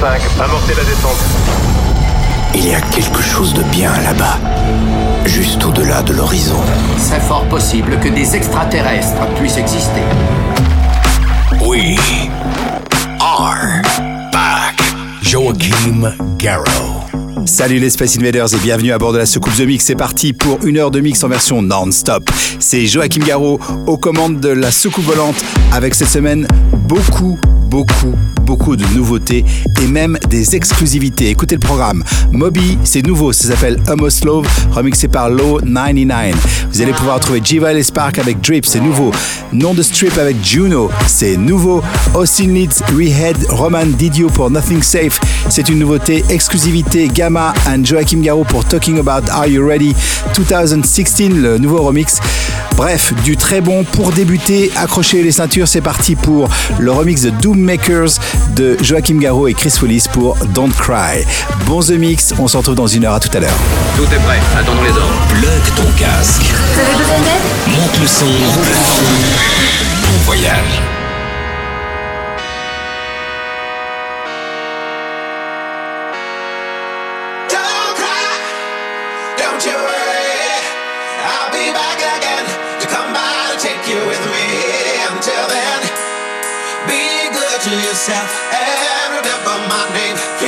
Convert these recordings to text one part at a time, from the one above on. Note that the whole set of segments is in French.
5, amorcez la descente. Il y a quelque chose de bien là-bas, juste au-delà de l'horizon. C'est fort possible que des extraterrestres puissent exister. We are back. Joachim Garrow. Salut les Space Invaders et bienvenue à bord de la soucoupe The Mix. C'est parti pour une heure de mix en version non-stop. C'est Joachim Garraud aux commandes de la soucoupe volante avec cette semaine beaucoup, beaucoup, beaucoup de nouveautés et même des exclusivités. Écoutez le programme. Moby, c'est nouveau, ça s'appelle Almost Love, remixé par Low 99. Vous allez pouvoir trouver Jiva et Spark avec Drip, c'est nouveau. Nom de Strip avec Juno, c'est nouveau. Austin Leeds, Rehead, Roman Didio pour Nothing Safe, c'est une nouveauté. Exclusivité Gamma and Joachim Garou pour Talking About Are You Ready? 2016, le nouveau remix. Bref, du très bon pour débuter. Accrochez les ceintures, c'est parti pour le remix de Doom Makers de Joachim Garraud et Chris Willis pour Don't Cry. Bon The Mix, on se retrouve dans une heure, à tout à l'heure. Tout est prêt, attendons les ordres. Plug ton casque. Vous avez besoin d'aide? Monte le son. Bon voyage. To yourself and remember my name.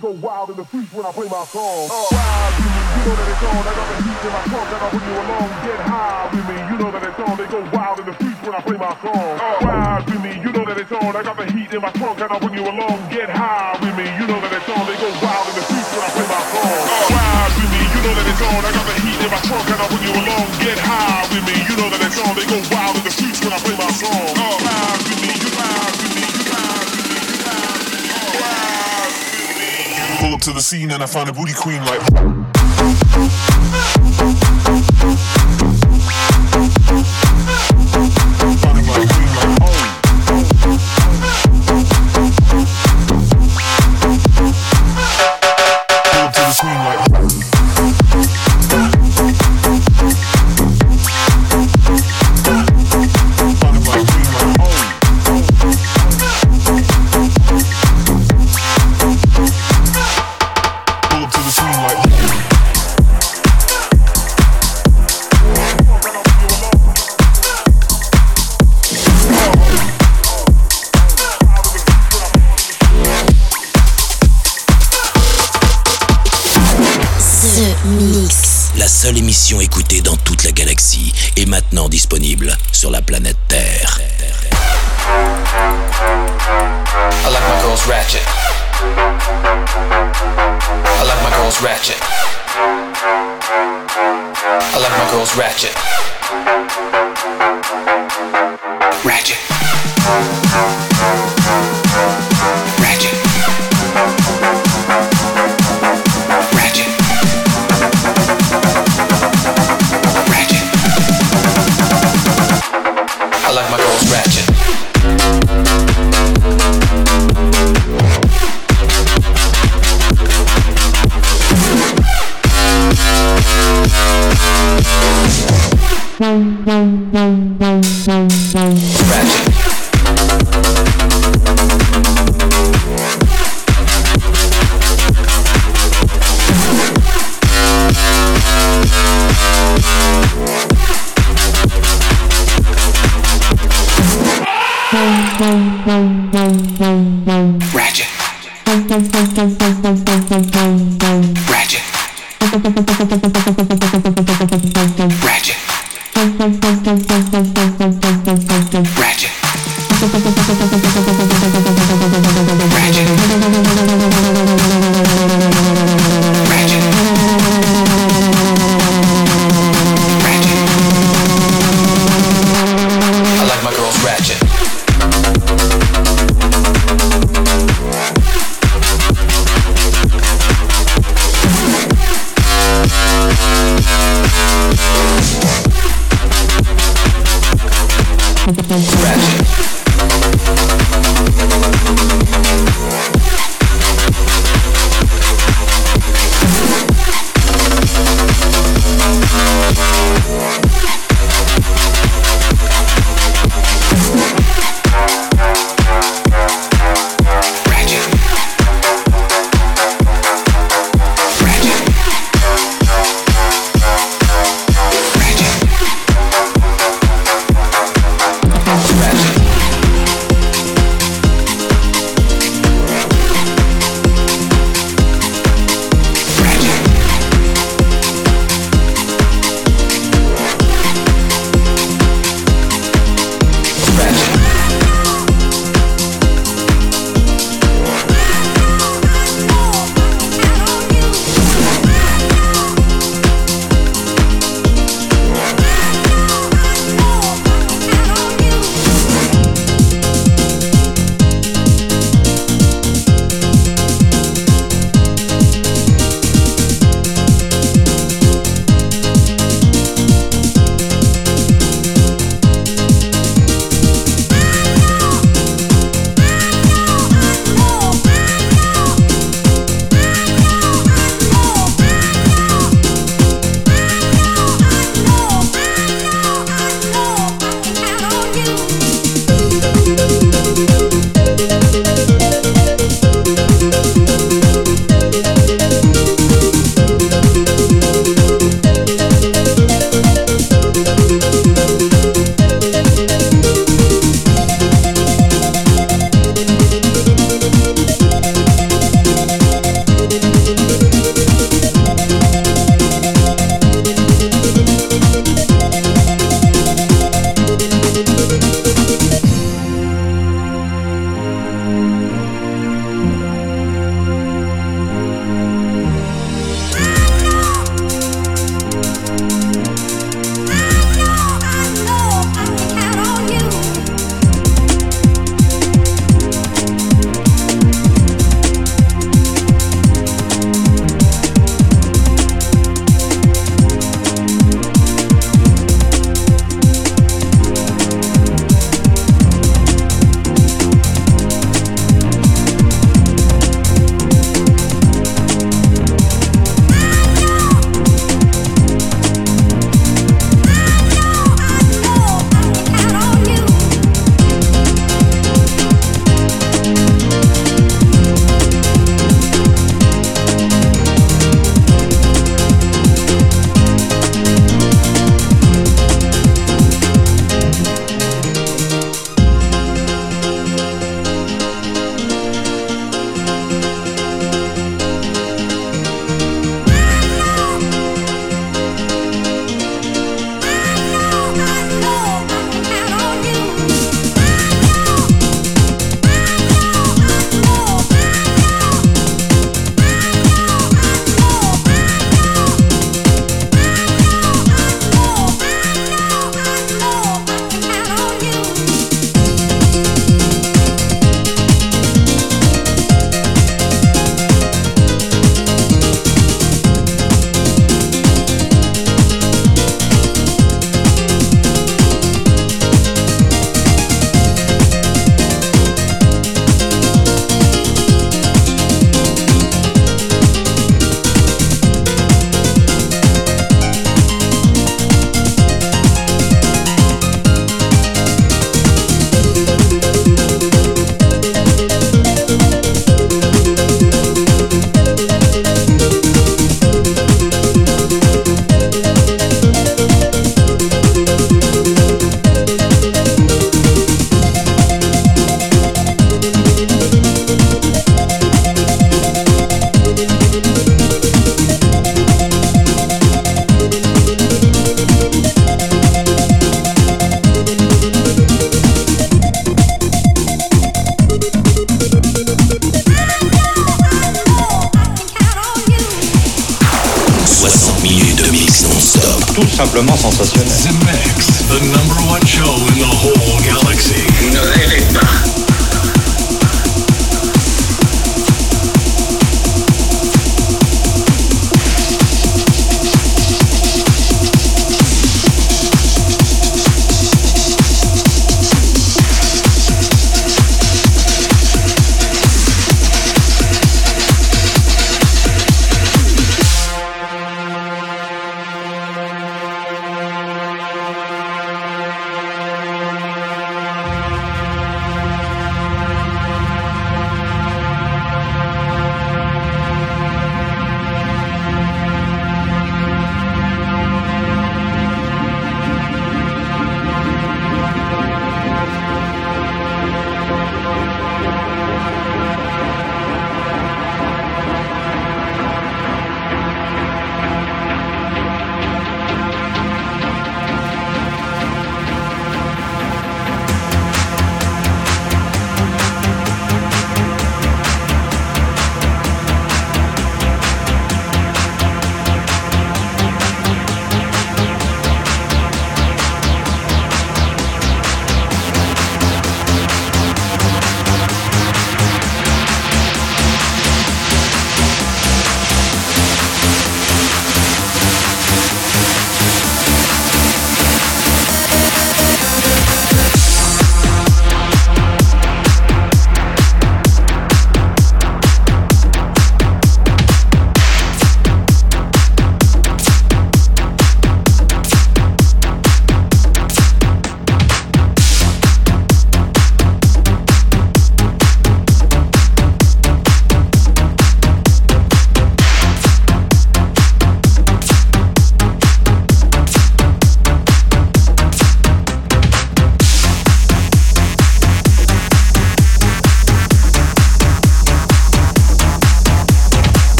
go. the scene and I found a booty queen like.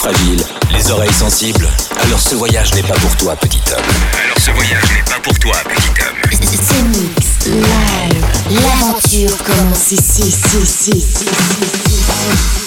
Fragile, les oreilles sensibles, alors ce voyage n'est pas pour toi, petit homme. Alors ce voyage n'est pas pour toi, petit homme. Ce mix live. L'aventure commence ici, ici, ici, ici, ici, ici.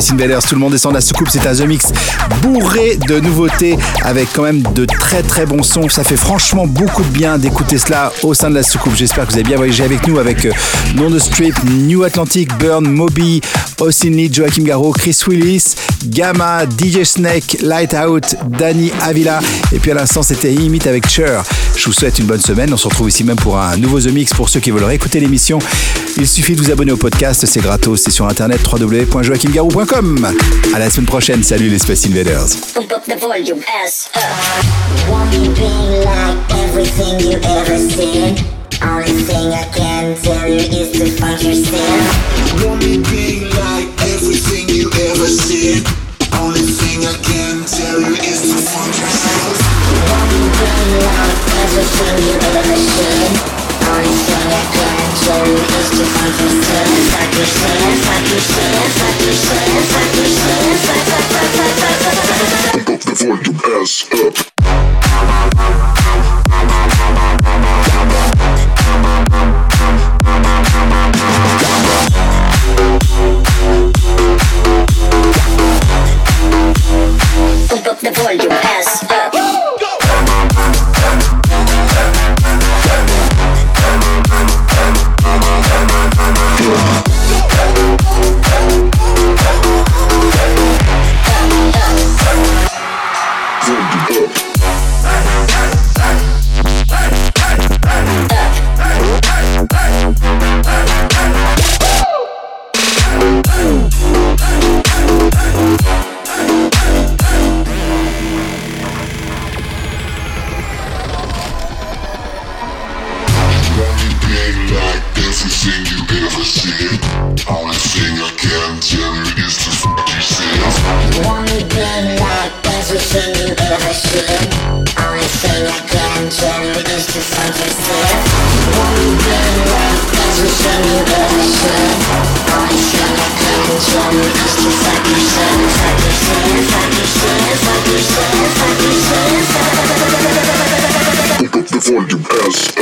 Space Invaders, tout le monde descend de la soucoupe, c'est un The Mix bourré de nouveautés avec quand même de très très bons sons. Ça fait franchement beaucoup de bien d'écouter cela au sein de la soucoupe. J'espère que vous avez bien voyagé avec nous avec euh, Non de Strip, New Atlantic, Burn, Moby, Austin Lee, Joachim Garraud, Chris Willis, Gamma, DJ Snake, Light Out, Danny Avila. Et puis à l'instant c'était Imit avec Cher. Je vous souhaite une bonne semaine. On se retrouve ici même pour un nouveau The Mix pour ceux qui veulent réécouter l'émission. Il suffit de vous abonner au podcast, c'est gratos, c'est sur internet www.joachimgarou.com. À la semaine prochaine, salut les Space Invaders. Pick up the volume, ass up. going to pass